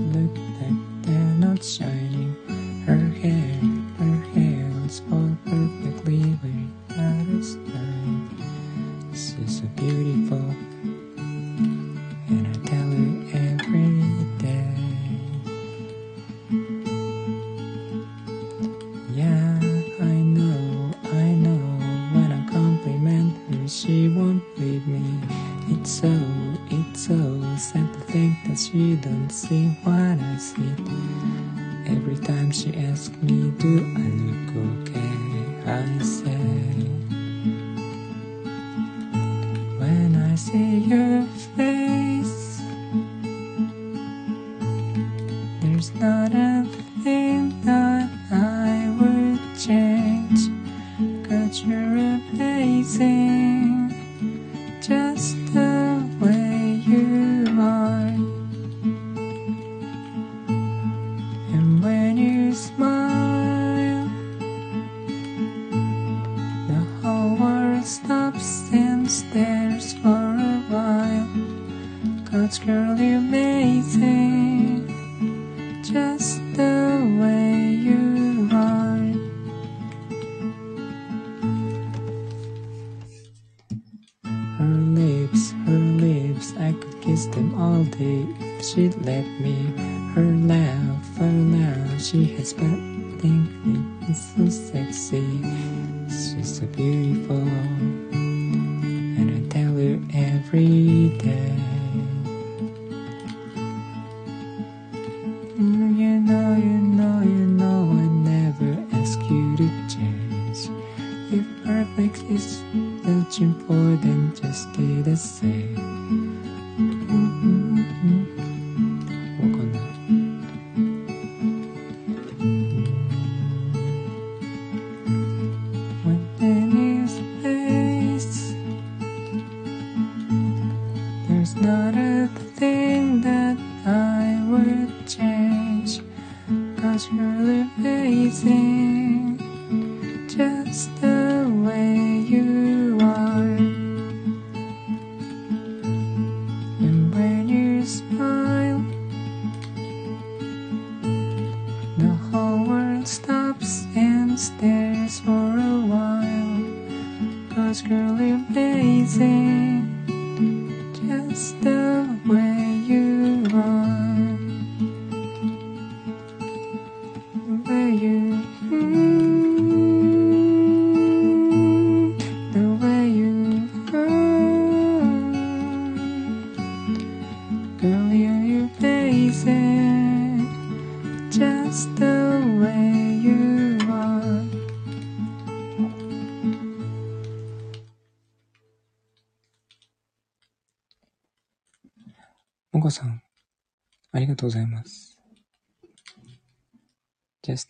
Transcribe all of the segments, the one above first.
来。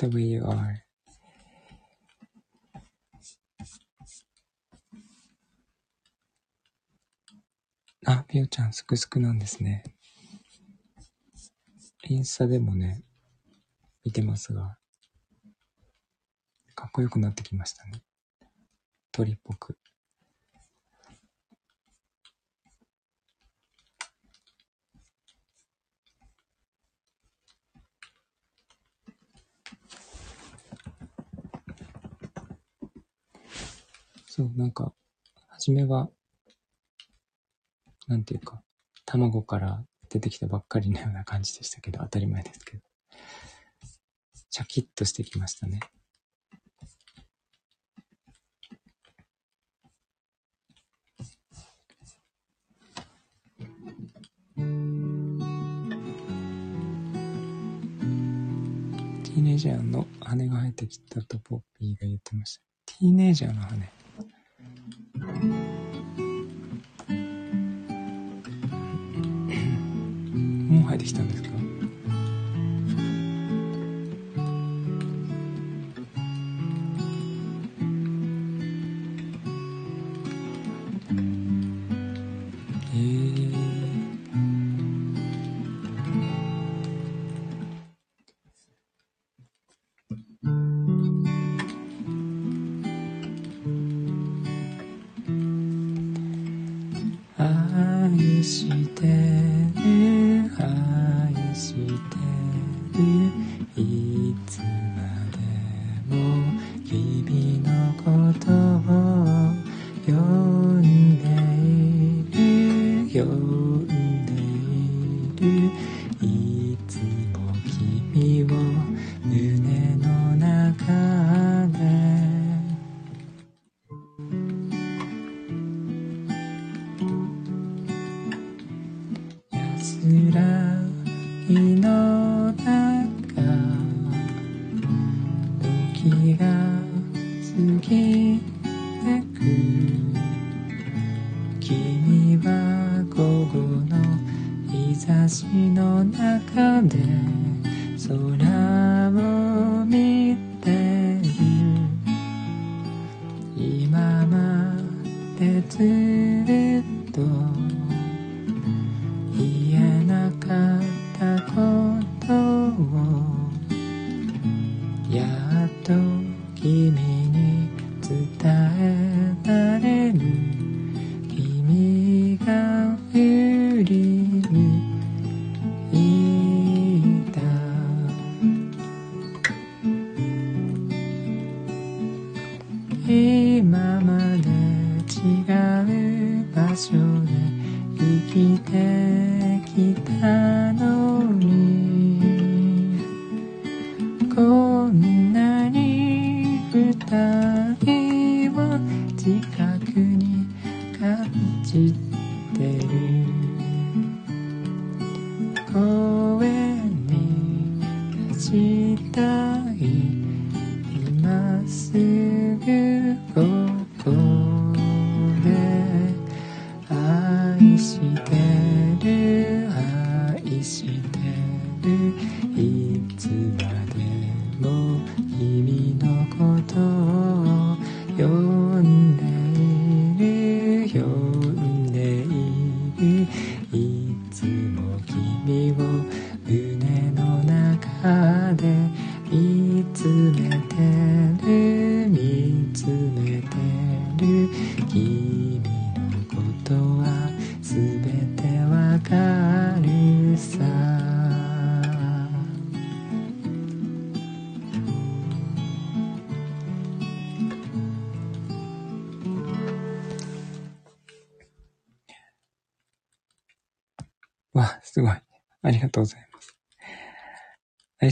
The way you are. あ、ぴよちゃん、すくすくなんですね。インスタでもね、見てますが、かっこよくなってきましたね。鳥っぽく。そう、なんか、初めは、なんていうか、卵から出てきたばっかりのような感じでしたけど、当たり前ですけど。シャキッとしてきましたね。ティーネイジャーの羽が生えてきたとポッピーが言ってました。ティーネイジャーの羽。生えてきたんですけど。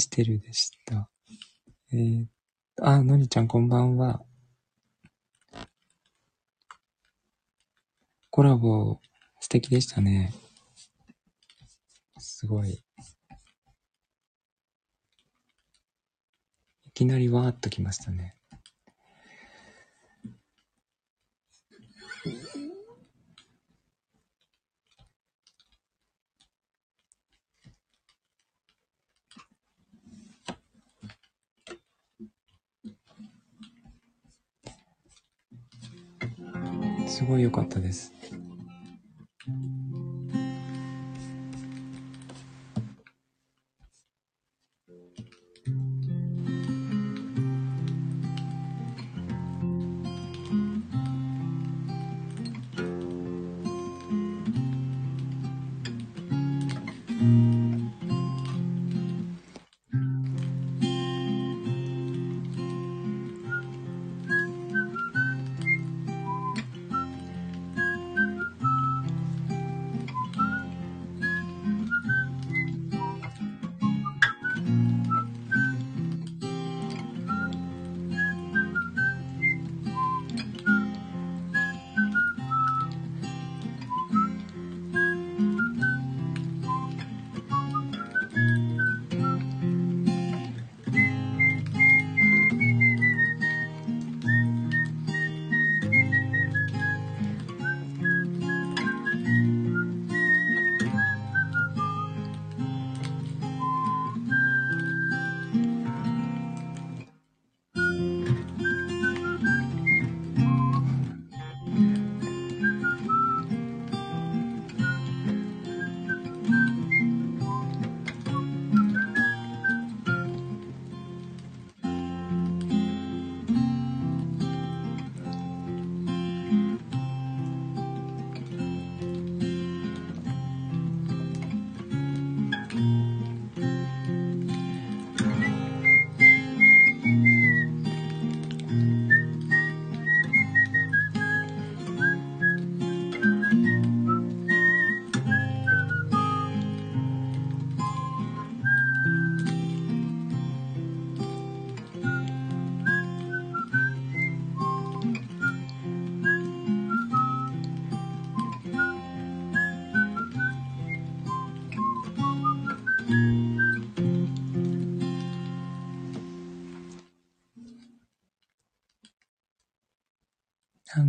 してるでした。えー、あ、のりちゃんこんばんは。コラボ素敵でしたね。すごい。いきなりわーっときましたね。すごい良かったです。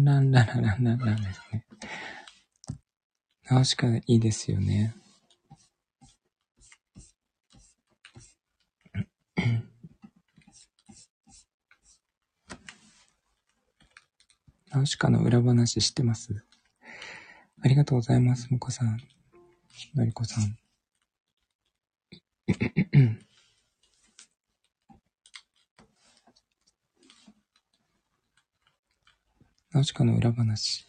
ランランララランランランですね。ナウシカいいですよね。ナウシカの裏話知ってますありがとうございます、もこさん。のりこさん。ナウシカの裏話。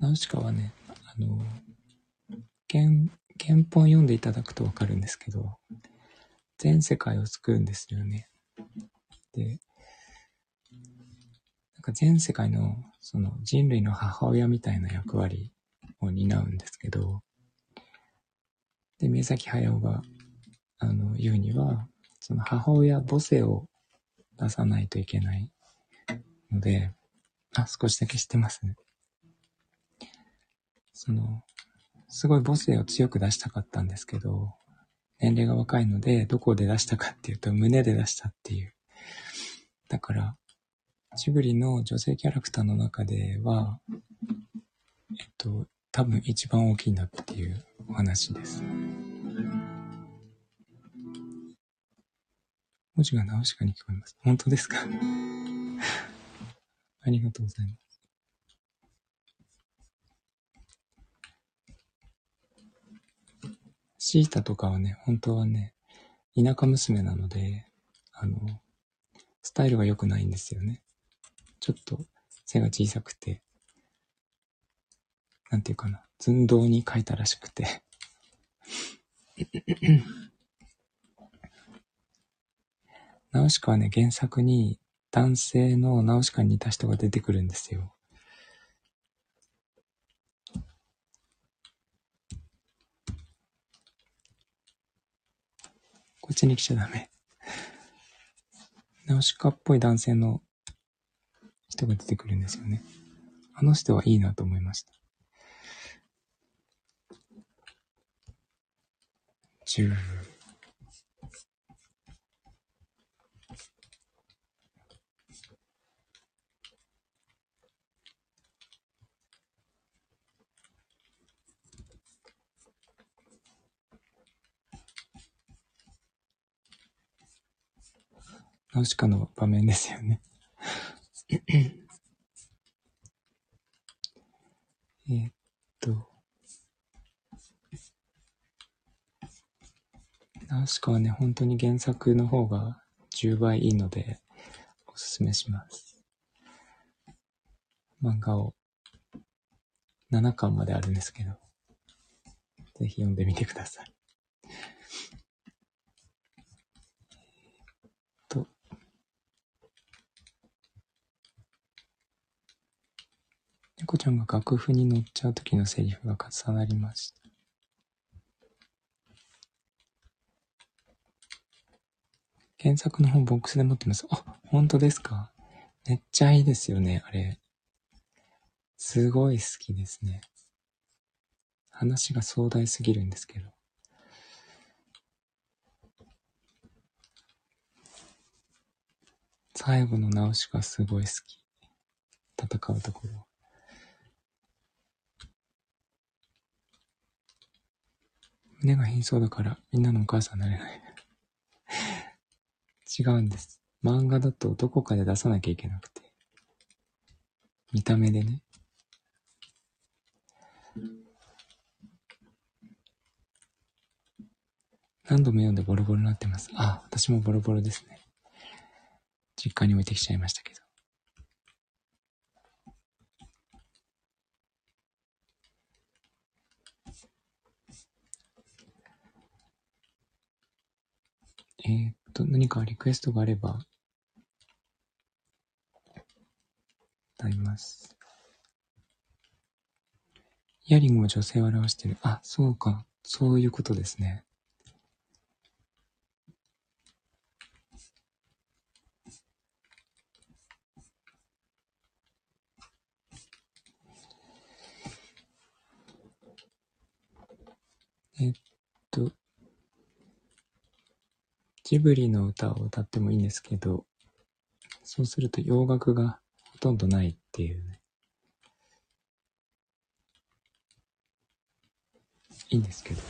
ナウシカはね、あの、原、原本読んでいただくとわかるんですけど、全世界を救うんですよね。で、なんか全世界のその人類の母親みたいな役割を担うんですけど、で、宮崎駿が、あの、言うには、その母親母性を出さないといけないので、あ、少しだけ知ってますね。その、すごい母性を強く出したかったんですけど、年齢が若いので、どこで出したかっていうと、胸で出したっていう。だから、ジブリの女性キャラクターの中では、えっと、多分一番大きいんだっていうお話です。文字が直しかに聞こえます。本当ですか？ありがとうございます。シータとかはね、本当はね、田舎娘なので、あの、スタイルが良くないんですよね。ちょっと背が小さくて、なんていうかな、寸胴に書いたらしくて ナウシカはね、原作に男性のナウシカに似た人が出てくるんですよ。こっちに来ちゃダメ。ナウシカっぽい男性の人が出てくるんですよね。あの人はいいなと思いました。10ナウシカの場面ですよね。えっと、ナウシカはね、本当に原作の方が10倍いいので、おすすめします。漫画を7巻まであるんですけど、ぜひ読んでみてください。猫ちゃんが楽譜に乗っちゃう時のセリフが重なりました。原作の本ボックスで持ってます。あ、本当ですか？めっちゃいいですよね、あれ。すごい好きですね。話が壮大すぎるんですけど。最後の直しがすごい好き。戦うところ。胸が貧相だからみんなのお母さんになれない。違うんです。漫画だとどこかで出さなきゃいけなくて。見た目でね。何度も読んでボロボロになってます。あ、私もボロボロですね。実家に置いてきちゃいましたけど。えー、っと、何かリクエストがあれば、歌います。イヤリングも女性を表してる。あ、そうか。そういうことですね。えっと、ジブリの歌を歌ってもいいんですけど、そうすると洋楽がほとんどないっていうね。いいんですけど。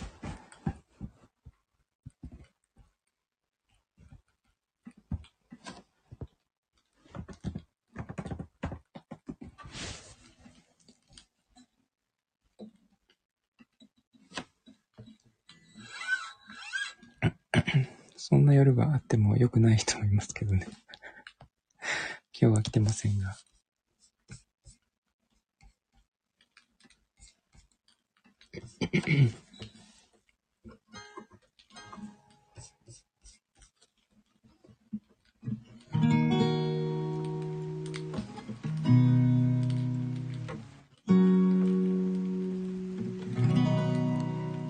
そんな夜があっても良くない人もいますけどね。今日は来てませんが。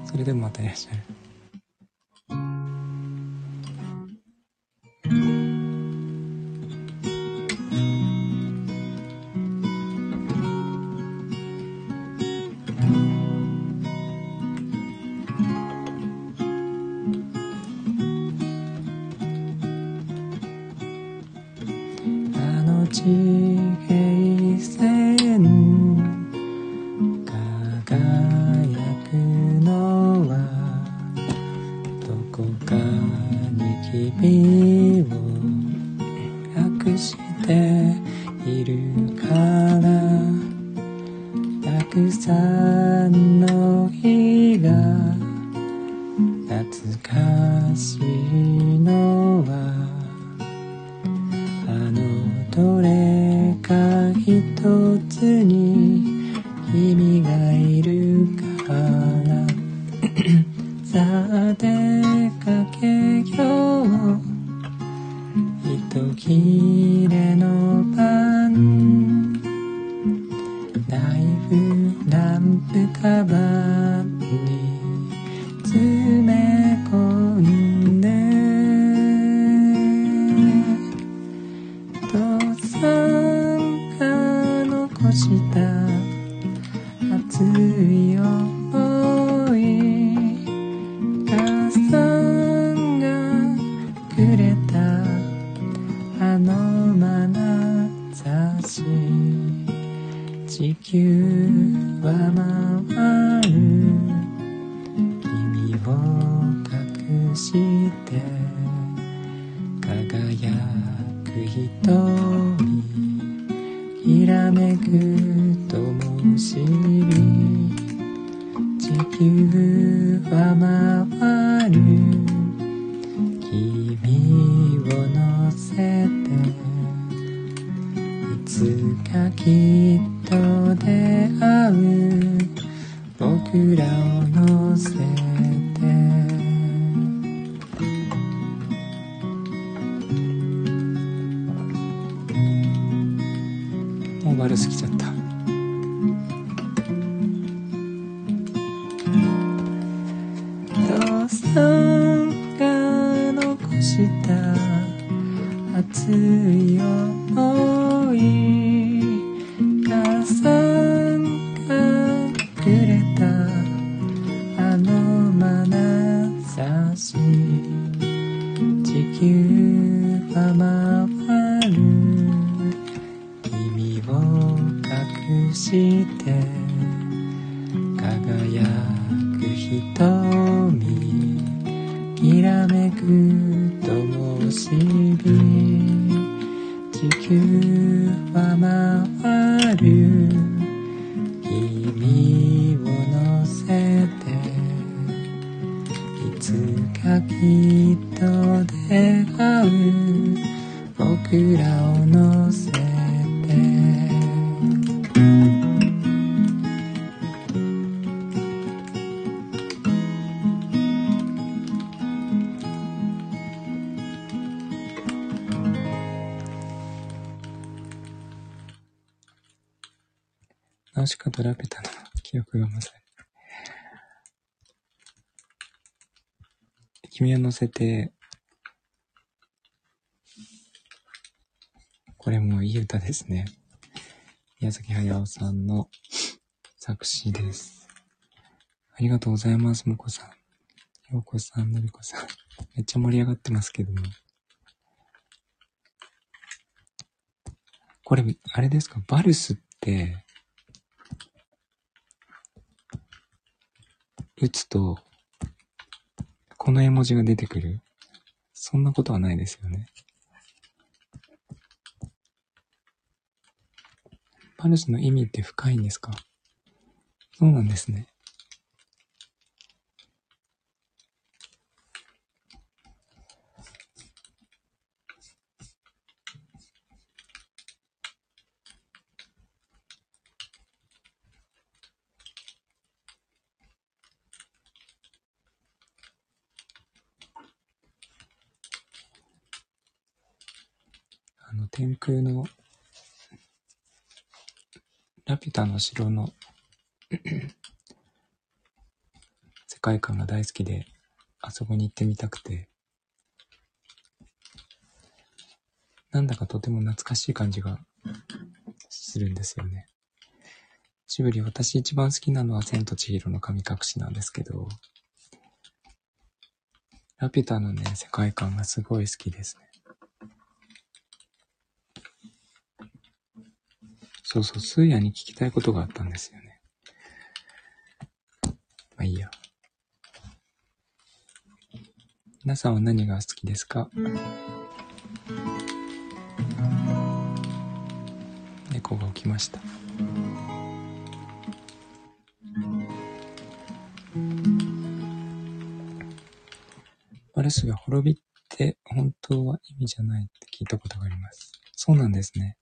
それでもまたいらっしゃる。せて、これもいい歌ですね。宮崎駿さんの作詞です。ありがとうございます、もこさん。ようこさん、のりこさん。めっちゃ盛り上がってますけども。これ、あれですか？バルスって、打つと、この絵文字が出てくるそんなことはないですよね。パルスの意味って深いんですか？そうなんですね。天空のラピュタの城の 世界観が大好きで、あそこに行ってみたくて、なんだかとても懐かしい感じがするんですよね。ジブリ、私一番好きなのは千と千尋の神隠しなんですけど、ラピュタのね、世界観がすごい好きですね。そうそう、スーヤに聞きたいことがあったんですよね。まあいいや。皆さんは何が好きですか？猫が起きました。バルスが滅びって本当は意味じゃないって聞いたことがあります。そうなんですね。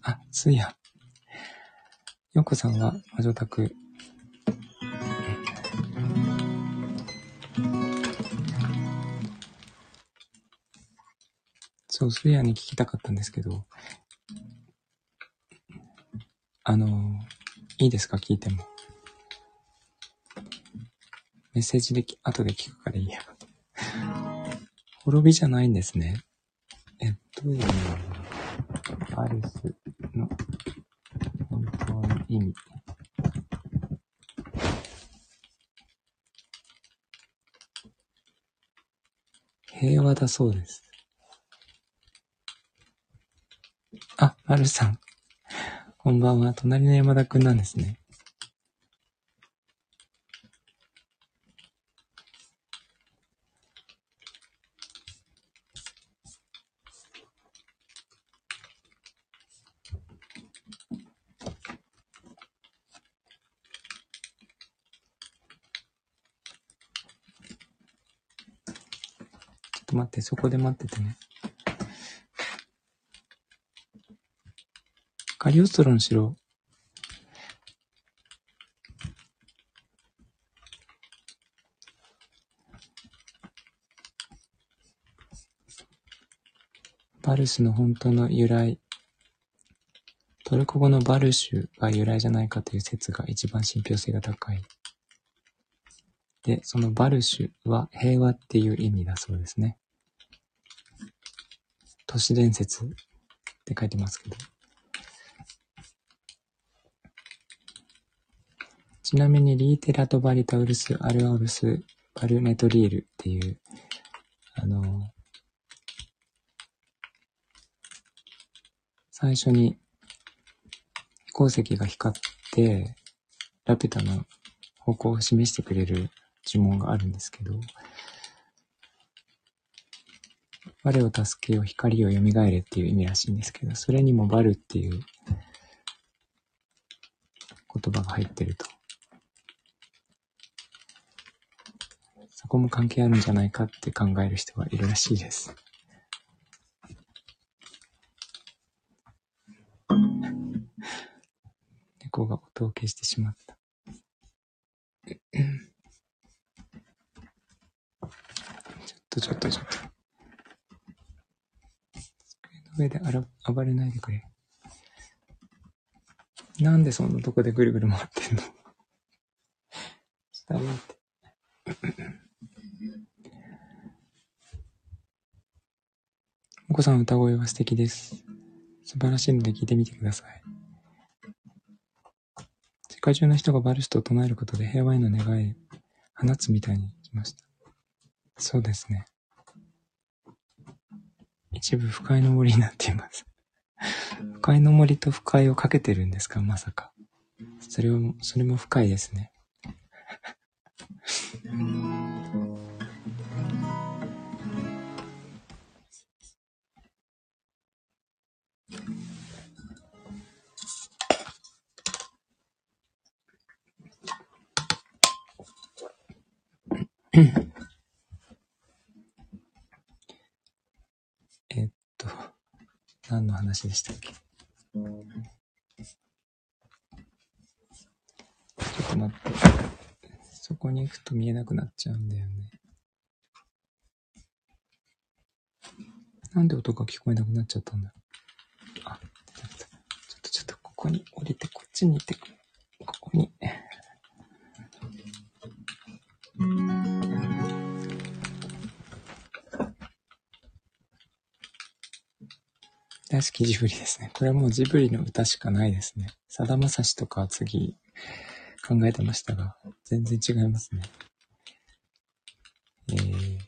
あ、スーヤ。ヨコさんは魔女宅。そう、スヤに聞きたかったんですけど、あの、いいですか？聞いても。メッセージで後で聞くからいいや。滅びじゃないんですね。え、どういう意味アルス意味。平和だそうです。あ、まるさん。こんばんは。隣の山田くんなんですね。そこで待っててね。カリオストロの城。バルスの本当の由来。トルコ語のバルシュが由来じゃないかという説が一番信憑性が高い。で、そのバルシュは平和っていう意味だそうですね。都市伝説って書いてますけど。ちなみにリーテラトバリタウルス・アルアウルス・バルメトリールっていう、あの、最初に鉱石が光って、ラピュタの方向を示してくれる呪文があるんですけど、我を助けよ、光を蘇れっていう意味らしいんですけど、それにもバルっていう言葉が入ってると。そこも関係あるんじゃないかって考える人がいるらしいです。猫が音を消してしまった。ちょっとちょっとちょっと。上であら暴れないでくれ。なんでそんなとこでぐるぐる回ってんの？下向いて。お子さん歌声は素敵です。素晴らしいので聞いてみてください。世界中の人がバルストを唱えることで平和への願い放つみたいに来ました。そうですね。一部不快の森になっています。不快の森と不快をかけてるんですかまさか。それを、それも深いですね。えっと、何の話でしたっけ？ちょっと待って。そこに行くと見えなくなっちゃうんだよね。なんで音が聞こえなくなっちゃったんだ？あ、ちょっとちょっとここに降りて、こっちに行って、ここに。大好きジブリですね。これはもうジブリの歌しかないですね。さだまさしとか次考えてましたが、全然違いますね。えー、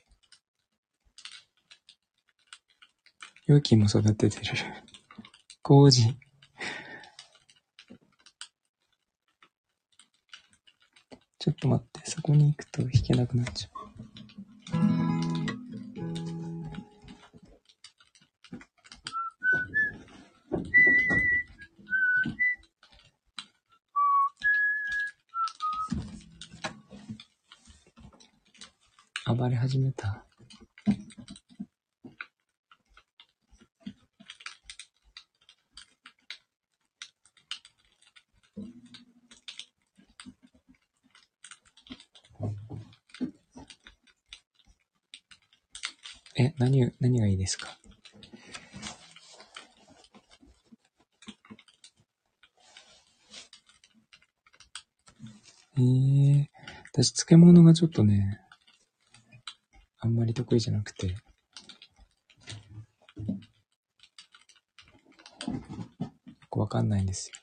勇気も育ててる。麹。ちょっと待って、そこに行くと弾けなくなっちゃう。暴れ始めた。え、何、何がいいですか？えー、私漬物がちょっとね、り得意じゃなくて。よくわかんないんですよ。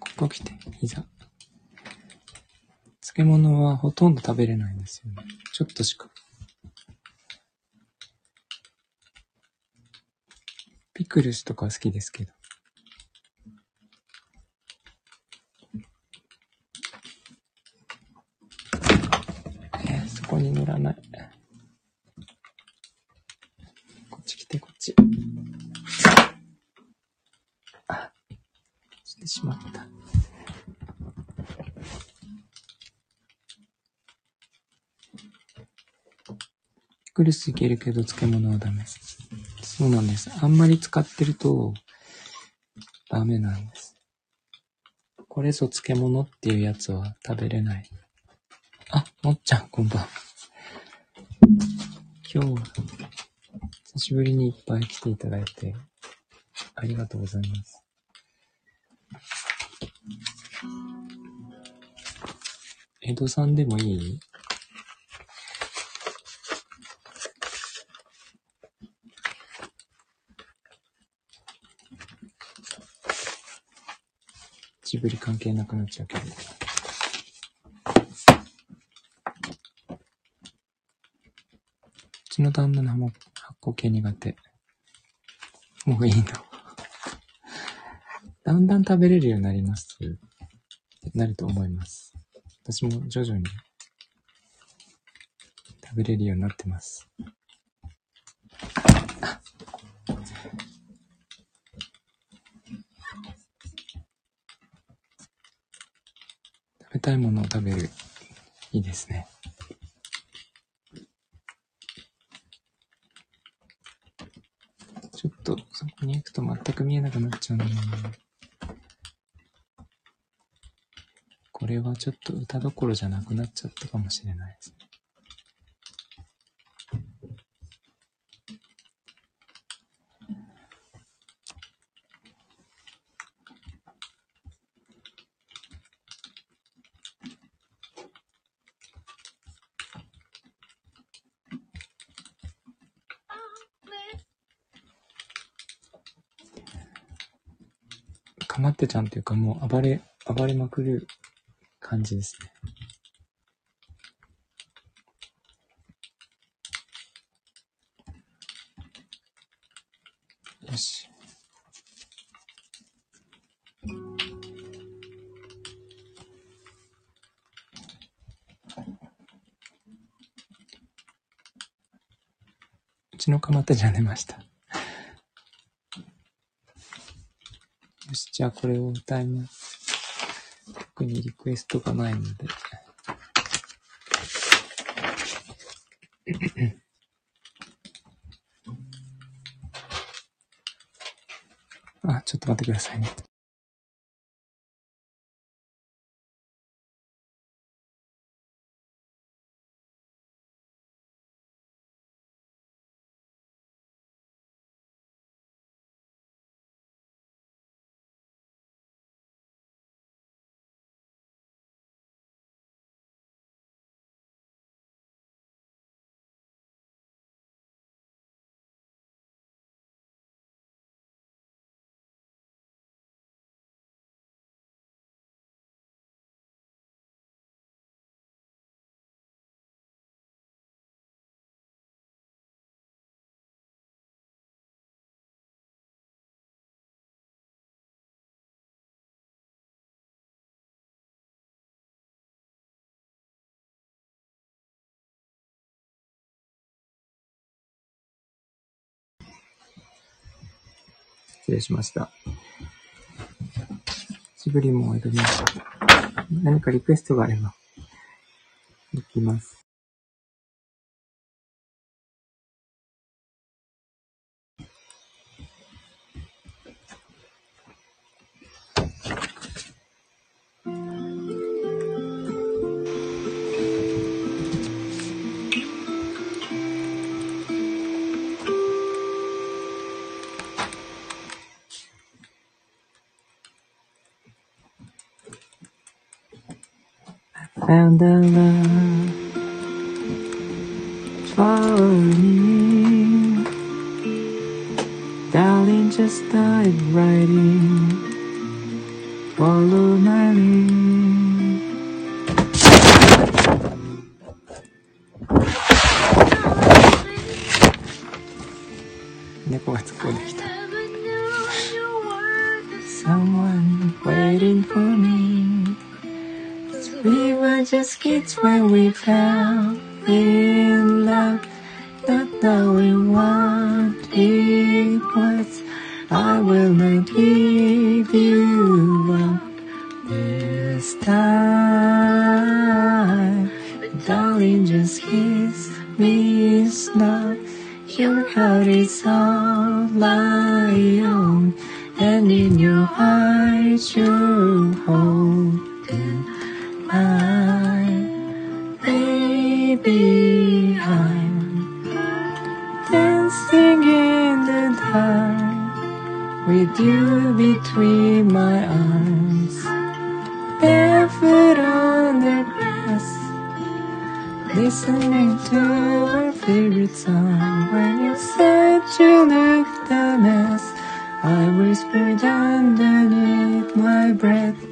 ここ来て、いざ。漬物はほとんど食べれないんですよね。ちょっとしか。ピクルスとか好きですけど。えーそこに乗らない。こっち来て、こっち。あ、してしまった。ピクルスいけるけど漬物はダメ。そうなんです。あんまり使ってるとダメなんです。これぞ漬物っていうやつは食べれない。あ、もっちゃん、こんばんは。今日は、久しぶりにいっぱい来ていただいて、ありがとうございます。江戸さんでもいい？ブリ関係なくなっちゃうけど。うちの旦那のも発酵系苦手。もういいの。だんだん食べれるようになります。なると思います。私も徐々に食べれるようになってます。あ食べたいものを食べる。いいですね。ちょっとそこに行くと全く見えなくなっちゃうんだよな。これはちょっと歌どころじゃなくなっちゃったかもしれないですね。ちゃんというか、もう暴れ、暴れまくる感じですね。よし。うちの蒲田じゃ寝ました。よし、じゃあこれを歌います。特にリクエストがないので。あ、ちょっと待ってくださいね。失礼しました。ジブリも選びました。何かリクエストがあれば、いきます。Found a love for me. Darling, just dive right in. Follow my lead. 猫が突っ込んできた。Someone waiting for me. Just kids when we fell in love, not knowing what it was. I will not give you up this time. Darling, just kiss me slow. Your heart is all I own, and in your eyes you hold I'm dancing in the dark with you between my arms, barefoot on the grass. Listening to our favorite song When you said you looked a mess I whispered underneath my breath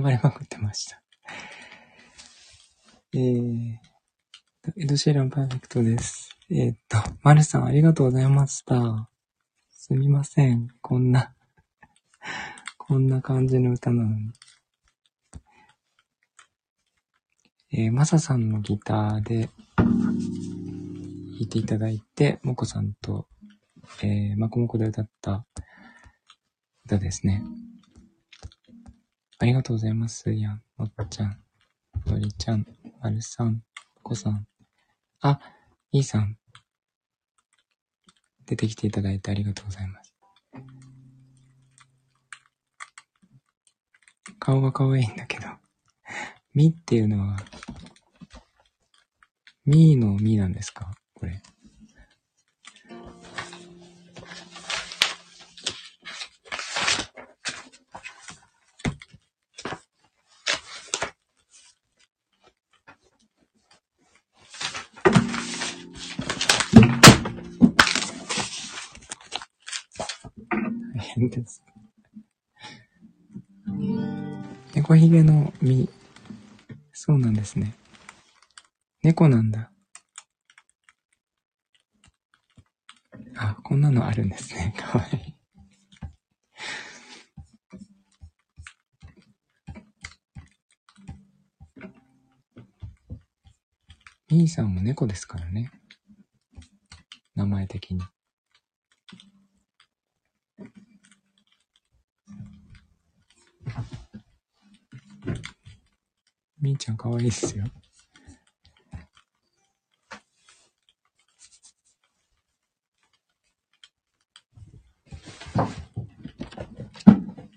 暴れまくってました。えー、エドシェランパーフェクトです。えーっと、マルさんありがとうございました。すみません。こんな、こんな感じの歌なのに。えー、マサさんのギターで弾いていただいて、モコさんと、えー、マコモコで歌った歌ですね。ありがとうございます。やん、もっちゃん、のりちゃん、まるさん、モコさん。あ、いいさん。出てきていただいてありがとうございます。顔が可愛いんだけど。みっていうのは、みーのみなんですか？これ。です。猫ひげの実。そうなんですね。猫なんだ。あ、こんなのあるんですね。かわいい。みーさんも猫ですからね。名前的に。みーちゃんかわいいですよ。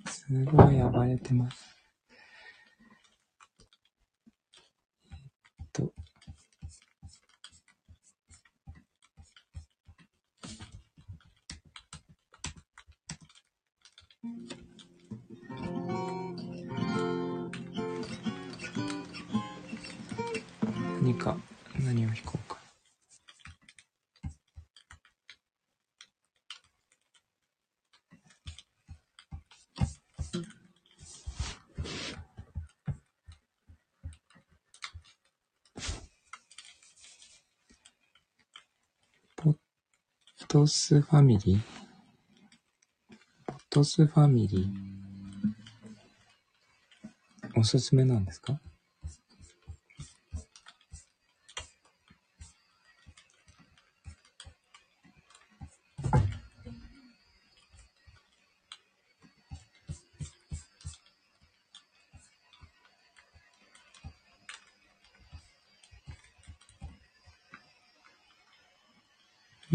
すごい暴れてます。何を弾こうか。ポットスファミリー？ポットスファミリー？おすすめなんですか？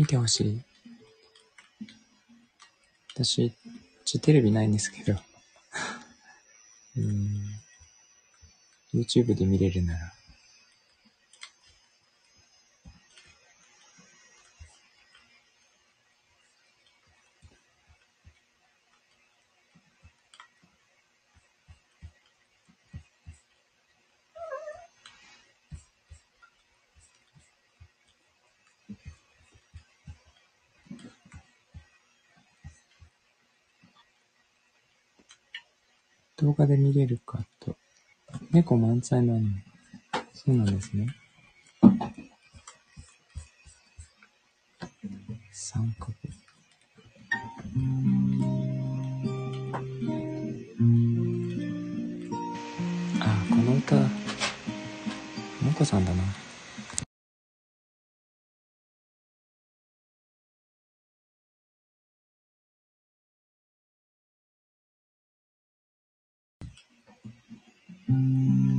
てほしい。私、ちテレビないんですけど。うん。YouTube で見れるなら。で見れるかと。猫満載なの。そうなんですね。三角。あ、この歌、もこさんだな。Música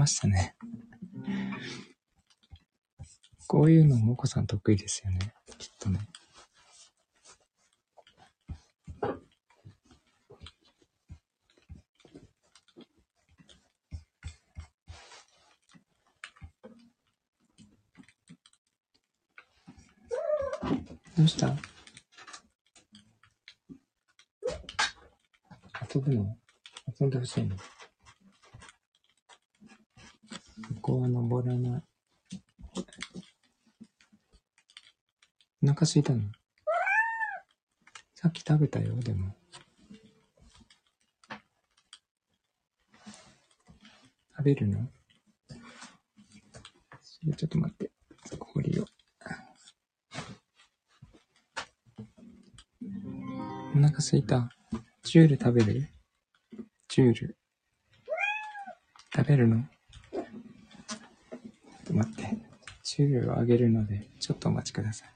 ましたね。こういうのもこさん得意ですよね。きっとね。どうした？遊ぶの？遊んでほしいの？こは登らない。お腹空いたの？さっき食べたよ、でも。食べるの？ちょっと待って。氷を。お腹空いた。ジュール食べる？ジュール。食べるの？と待って。ジュールをあげるので、ちょっとお待ちください。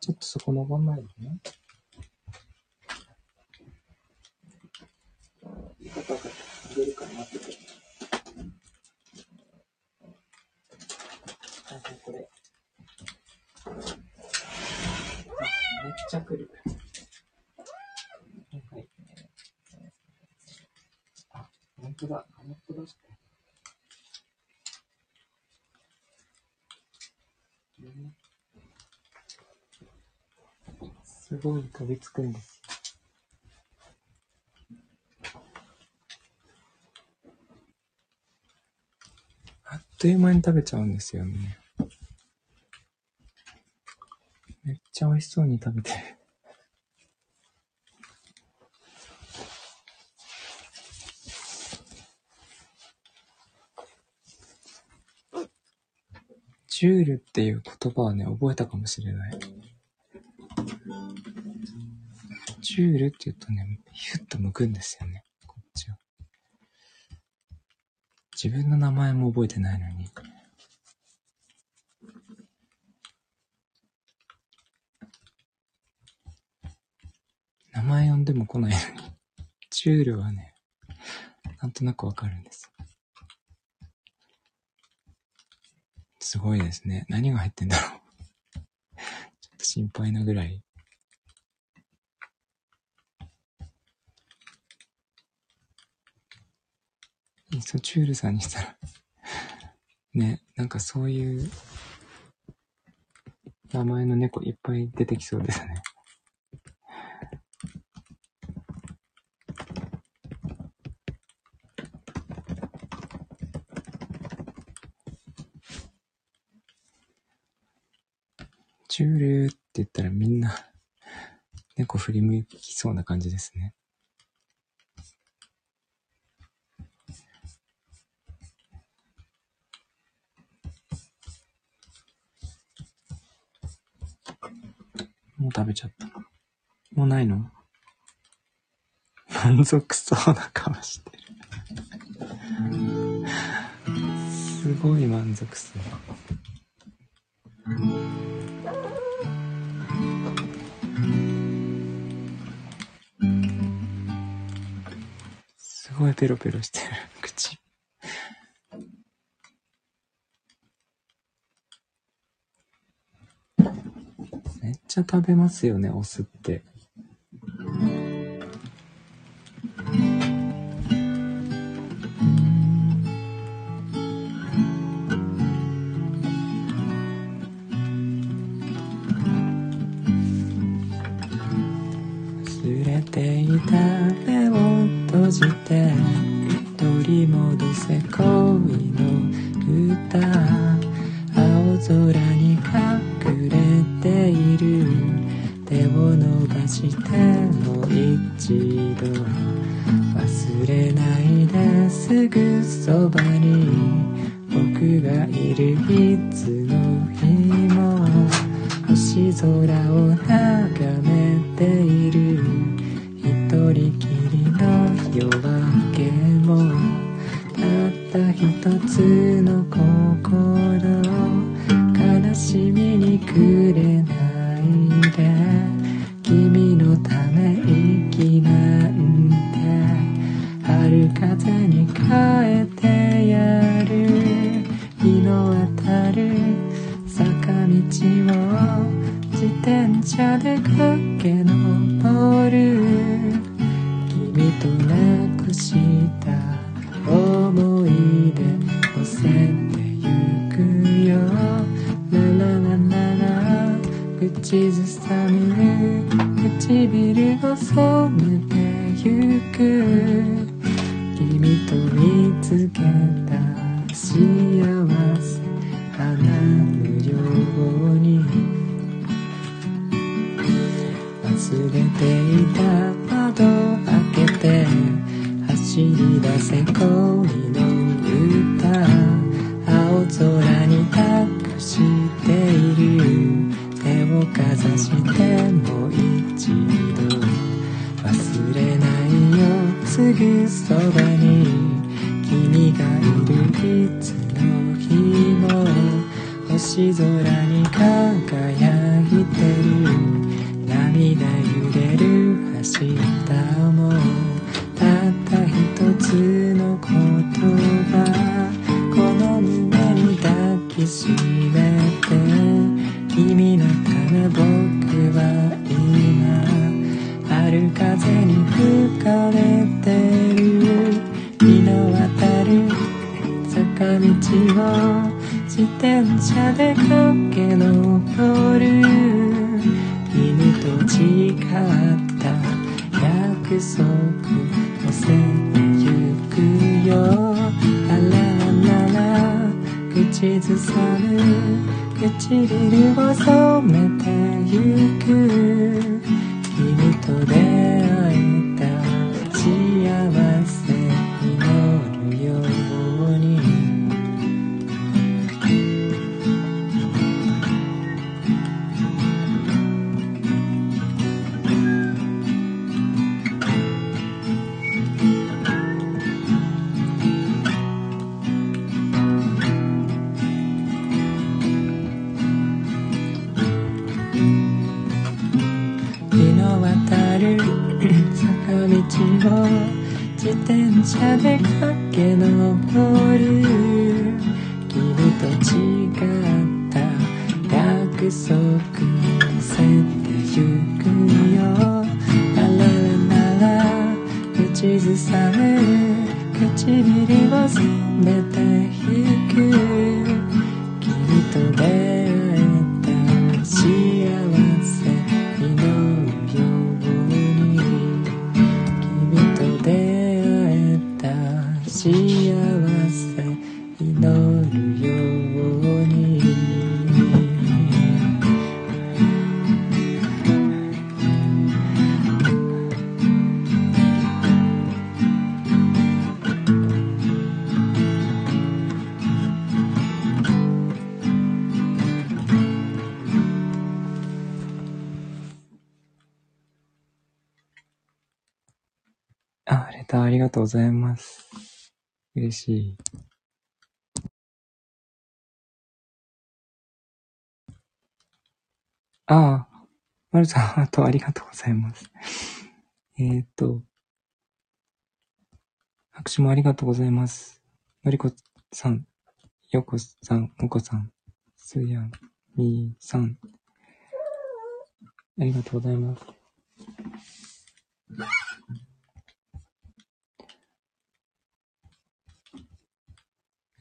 ちょっとそこ登んないでね。分かった分かった。あげるから待ってて。あ、これ。あめっちゃ来る。はい。あ、本当だ。すごい飛びつくんですよ。あっという間に食べちゃうんですよね。めっちゃ美味しそうに食べてる。ジュールっていう言葉はね、覚えたかもしれない。ジュールって言うとね、ヒュッと向くんですよね。こっちを。自分の名前も覚えてないのに。名前呼んでも来ないのに。ジュールはね、なんとなくわかるんです。すごいですね。何が入ってんだろう。ちょっと心配なぐらい。インストチュールさんにしたら、ね、なんかそういう名前の猫いっぱい出てきそうですね。チュールって言ったらみんな猫振り向きそうな感じですね。食べちゃった。もうないの？満足そうな顔してる。すごい満足そう。すごいペロペロしてる。ゃ食べますよね、お酢って。車で駆け上る君となくした思い出乗せてゆくよ。ラララララ口ずさみる唇を染めてゆくりを自転車で駆け上る君と誓った約束乗せてゆくよ。ラララララ口ずさむ唇を染めてゆく。嬉しい。ああ、まるさん、ハートありがとうございます。えっと、拍手もありがとうございます。のりこさん、よこさん、もこさん、すや、みさん、ありがとうございます。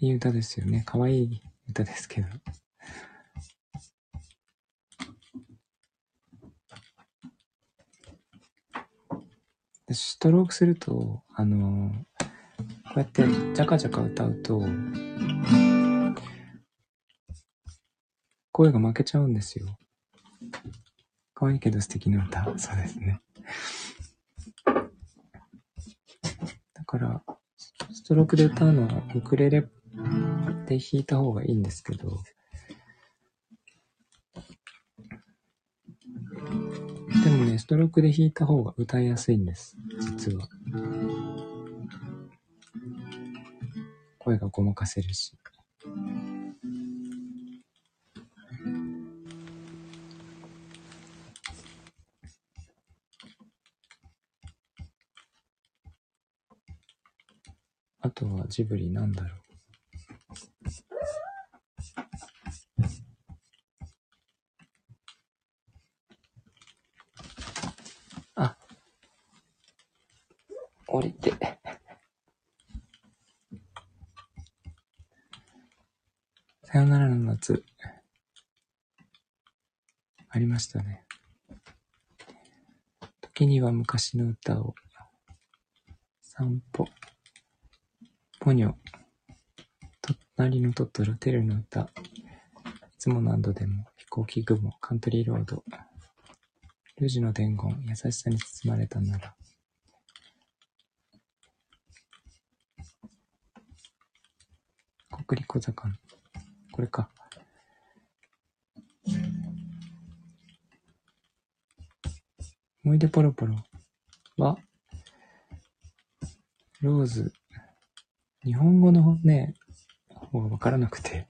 いい歌ですよね。かわい歌ですけど。ストロークすると、あのこうやってジャカジャカ歌うと、声が負けちゃうんですよ。可愛いけど素敵な歌。そうですね。だから、ストロークで歌うのはウクレレで弾いた方がいいんですけど、でもね、ストロークで弾いた方が歌いやすいんです。実は。声がごまかせるし。あとはジブリなんだろう。昔の歌を。散歩。ポニョ。隣のトトロ、テルの歌。いつも何度でも、飛行機雲、カントリーロード。ルージの伝言、優しさに包まれたなら。国立小坂、これか。思い出ポロポロ。ローズ、日本語のね、わからなくて。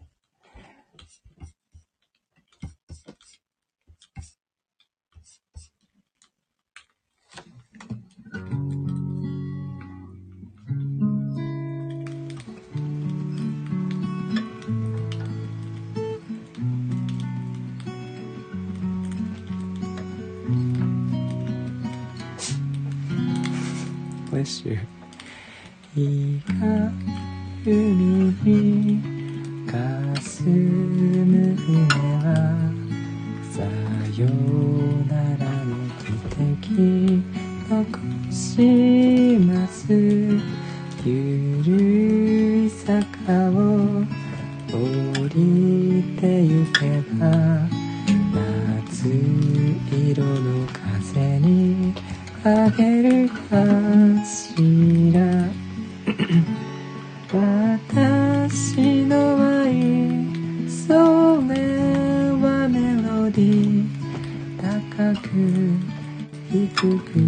あげるかしら。私の愛それはメロディー。高く低く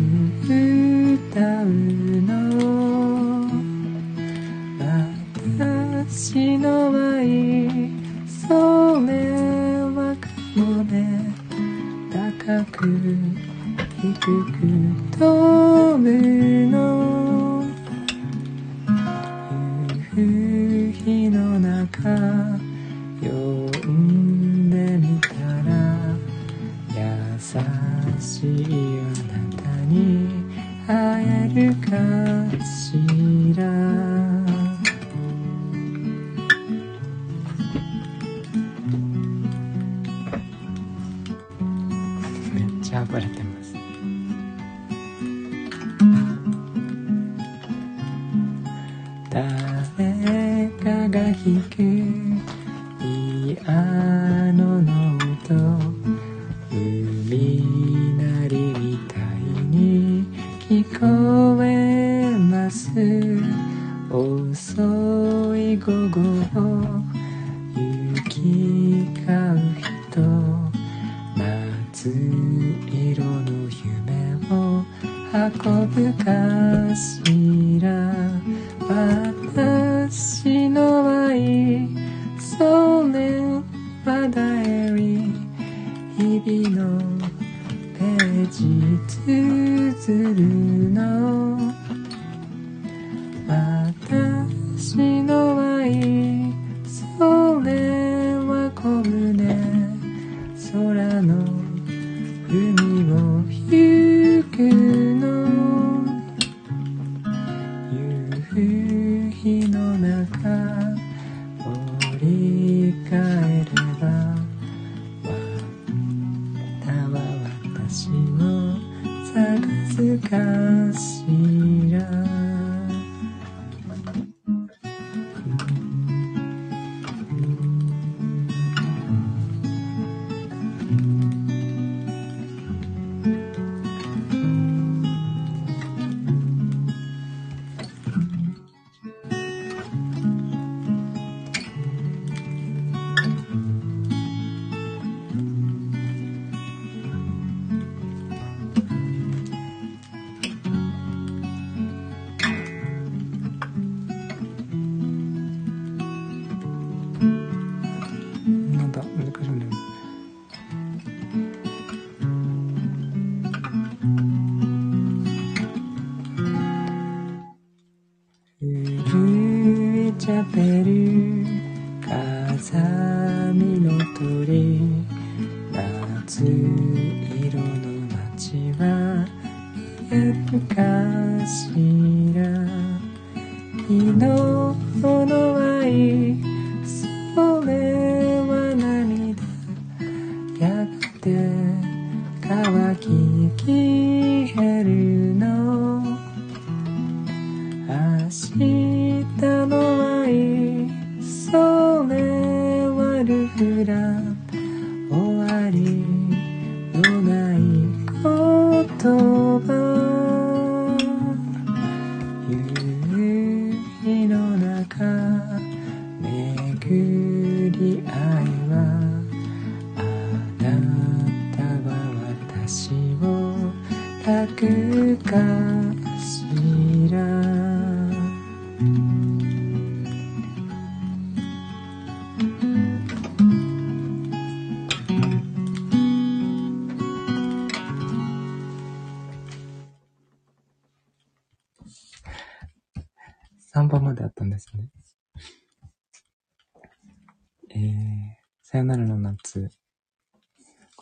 懐かしいな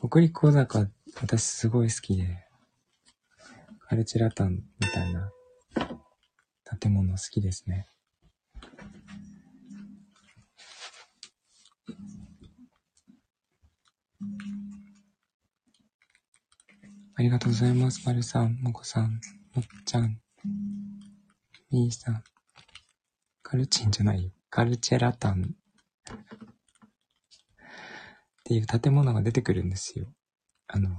国立小坂、私すごい好きで、カルチェラタンみたいな建物好きですね。ありがとうございます。まるさん、もこさん、もっちゃん、みーさん。カルチンじゃないよ。カルチェラタンっていう建物が出てくるんですよ。あの、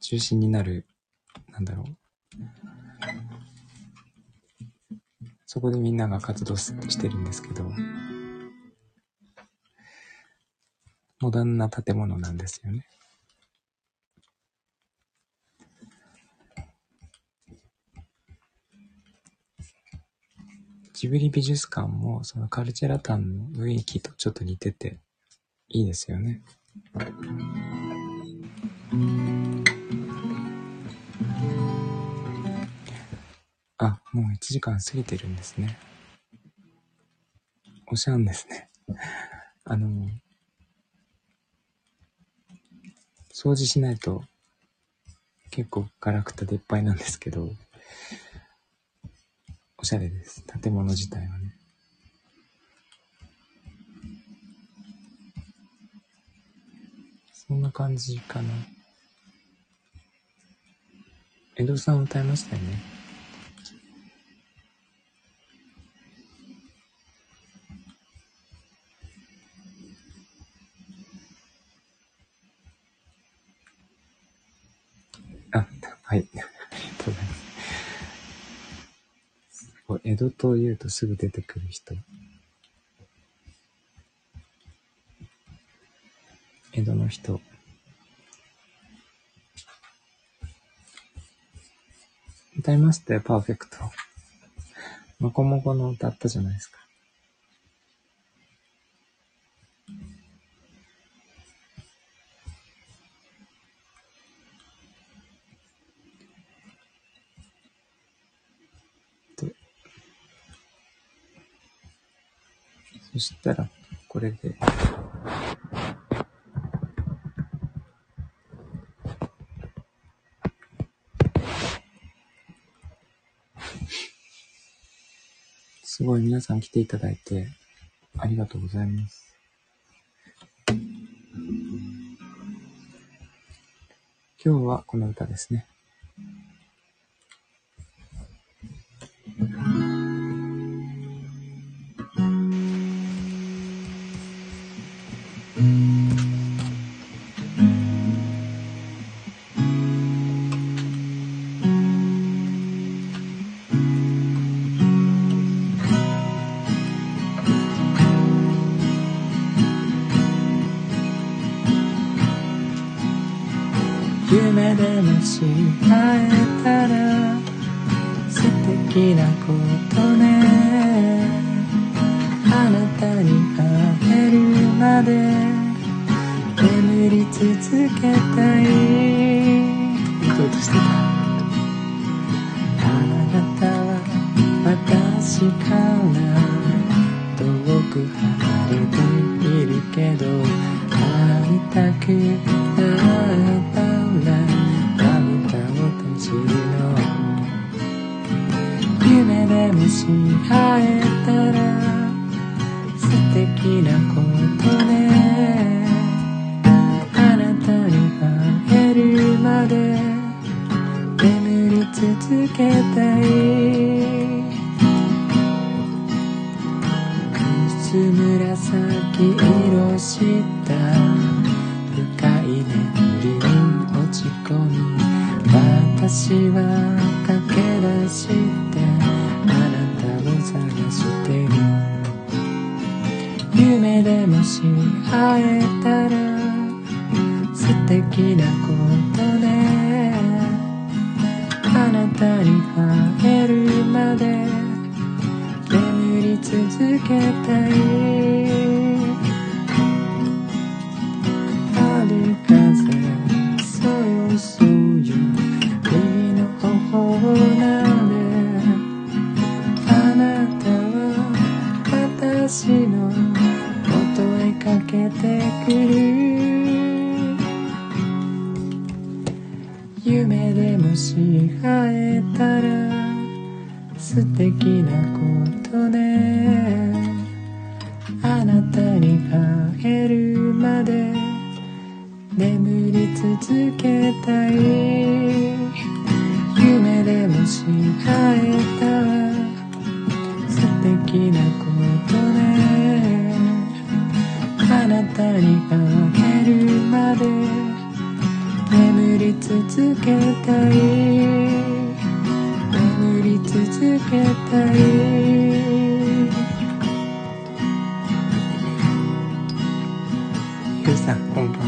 中心になる、なんだろう。そこでみんなが活動ししてるんですけど、モダンな建物なんですよね。ジブリ美術館もそのカルチェラタンの雰囲気とちょっと似てていいですよね。あ、もう1時間過ぎてるんですね。おしゃんですね。あの、掃除しないと結構ガラクタでいっぱいなんですけど、おしゃれです。建物自体はね。そんな感じかな。江戸さん歌いましたよね。あ、はい。ありがとうございます。こう江戸というとすぐ出てくる人。江戸の人。歌いましたよ、パーフェクト。もこもこの歌ったじゃないですか。そしたら、これで、すごい皆さん来ていただいて、ありがとうございます。今日はこの歌ですね。あなたに会えるまで眠り続けたい。春風そよそよ君の頬なであなたは私の元へかけてくる。し会えたら素敵なことね。あなたに会えるまで眠り続けたい。夢でもし会えたら素敵なことね。あなたに会えるまで続けたい眠り続けたいゆうさんこんばん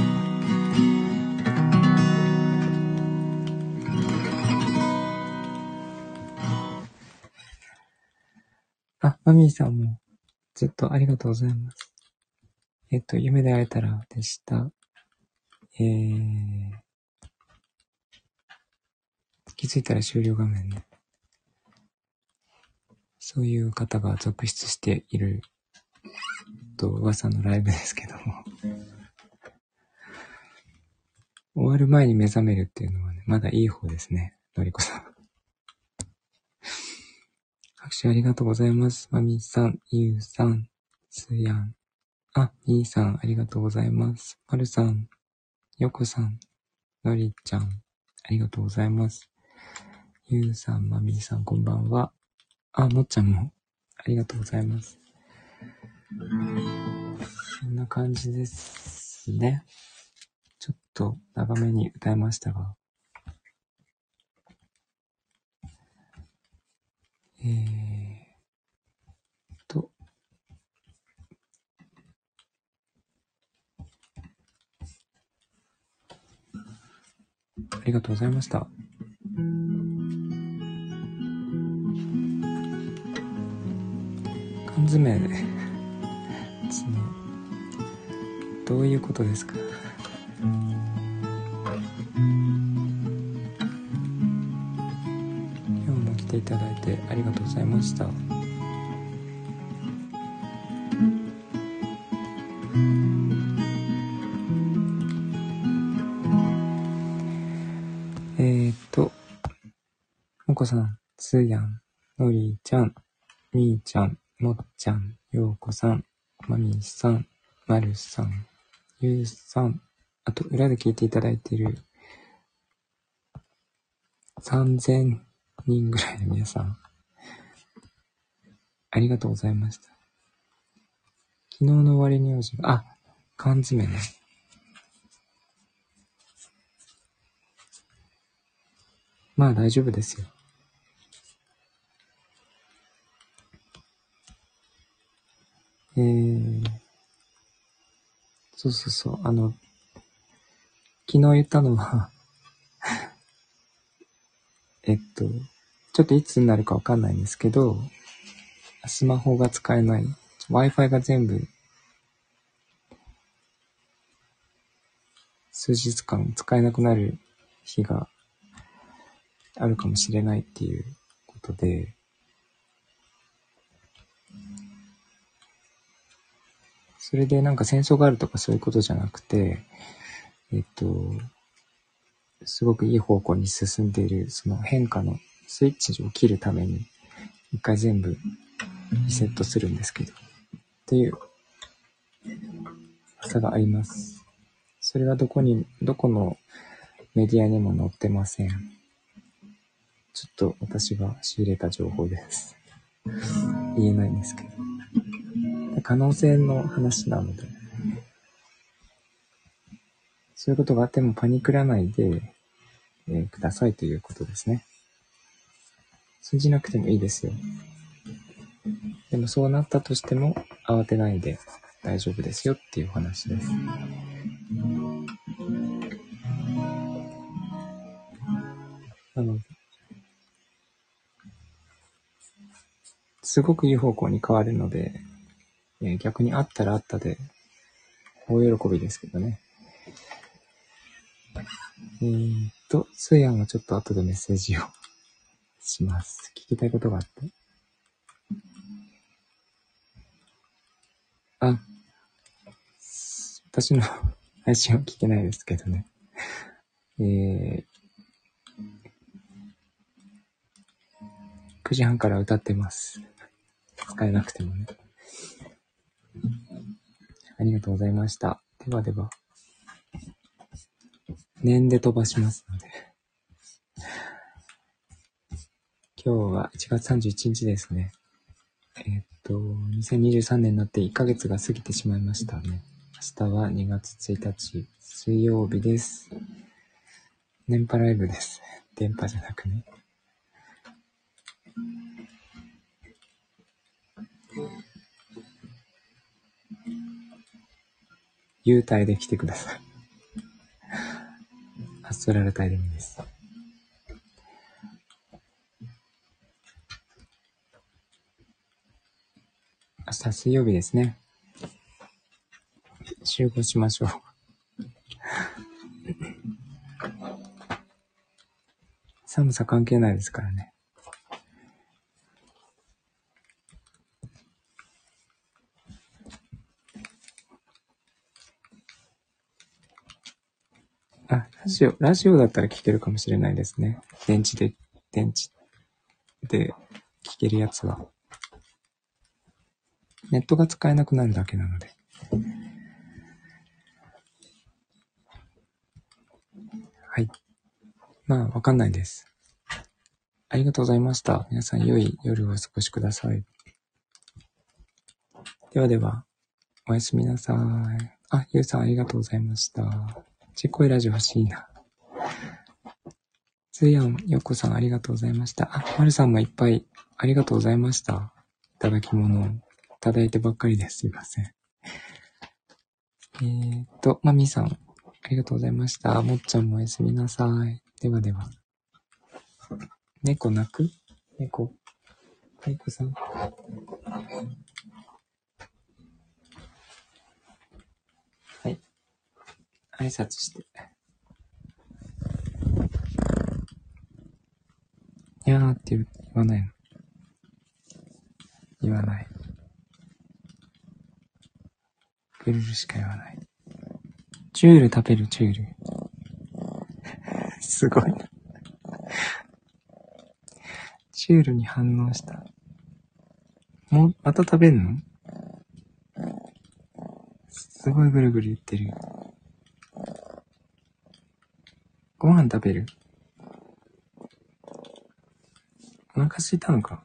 はあ、マミーさんもずっとありがとうございます。えっと、夢で会えたらでした。えー、気づいたら終了画面ね。そういう方が続出していると噂のライブですけども。終わる前に目覚めるっていうのはね、まだいい方ですね。のりこさん。拍手ありがとうございます。まみさん、ゆうさん、すやん。あ、にーさん、ありがとうございます。まるさん、よこさん、のりちゃん、ありがとうございます。ゆうさん、まみさん、こんばんは。あ、もっちゃんも、ありがとうございます。こんな感じですね。ちょっと長めに歌いましたが。えーと、ありがとうございました。缶詰、その、どういうことですか？今日も来ていただいてありがとうございました。えーっと、もこさん、つーやん、のりちゃん、みーちゃん、ちゃん、ようこさん、まみさん、まるさん、ゆうさん、あと裏で聞いていただいている3000人ぐらいの皆さん、ありがとうございました。昨日の終わりに用事が、あ、缶詰ね。まあ大丈夫ですよ。えー、そうそうそう、あの、昨日言ったのは、えっと、ちょっといつになるかわかんないんですけど、スマホが使えない、Wi-Fi が全部、数日間使えなくなる日があるかもしれないっていうことで、それでなんか戦争があるとかそういうことじゃなくて、えっと、すごくいい方向に進んでいる、その変化のスイッチを切るために、一回全部リセットするんですけど、っていう差があります。それはどこに、どこのメディアにも載ってません。ちょっと私が仕入れた情報です。言えないんですけど。可能性の話なので、そういうことがあってもパニクらないで、えーくださいということですね。通じなくてもいいですよ。でもそうなったとしても慌てないで大丈夫ですよっていう話です。なの、すごくいい方向に変わるので、え逆にあったらあったで、大喜びですけどね。えーっと、スーヤンはちょっと後でメッセージをします。聞きたいことがあって。あ、私の 配信は聞けないですけどね。えー、9時半から歌ってます。使えなくてもね。ありがとうございました。ではでは、念で飛ばしますので。今日は1月31日ですね。えっと、2023年になって1ヶ月が過ぎてしまいましたね。明日は2月1日、水曜日です。電波ライブです。電波じゃなくね。幽体で来てください。アストラル体でもいいです。明日水曜日ですね。集合しましょう。寒さ関係ないですからね。あ、ラジオ、ラジオだったら聞けるかもしれないですね。電池で、電池で聞けるやつは。ネットが使えなくなるだけなので。はい。まあ、わかんないです。ありがとうございました。皆さん良い夜をお過ごしください。ではでは、おやすみなさい。あ、ゆうさんありがとうございました。ちっこいラジオ欲しいな。つやん、よっこさんありがとうございました。あ、まるさんもいっぱいありがとうございました。いただき物をいただいてばっかりです。すいません。えーっと、まみさん、ありがとうございました。もっちゃんもおやすみなさい。ではでは。猫泣く？猫。猫さん。はい。挨拶して。にゃーって言わないの。言わない。ぐるるしか言わない。チュール食べるチュール。すごいな。チュールに反応した。もう、また食べんの？すごいぐるぐる言ってる。ご飯食べる？お腹空いたのか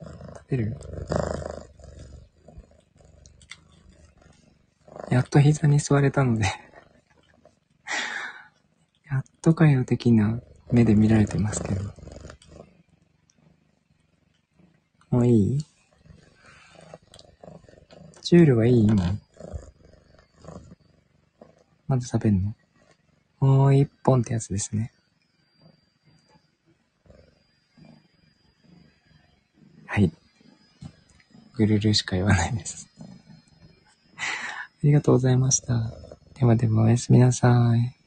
食べる？やっと膝に座れたので やっとかよ的な目で見られてますけど。もういい？チュールはいい今？まだ食べんの？もう一本ってやつですね。はい。ぐるるしか言わないです。ありがとうございました。ではではおやすみなさい。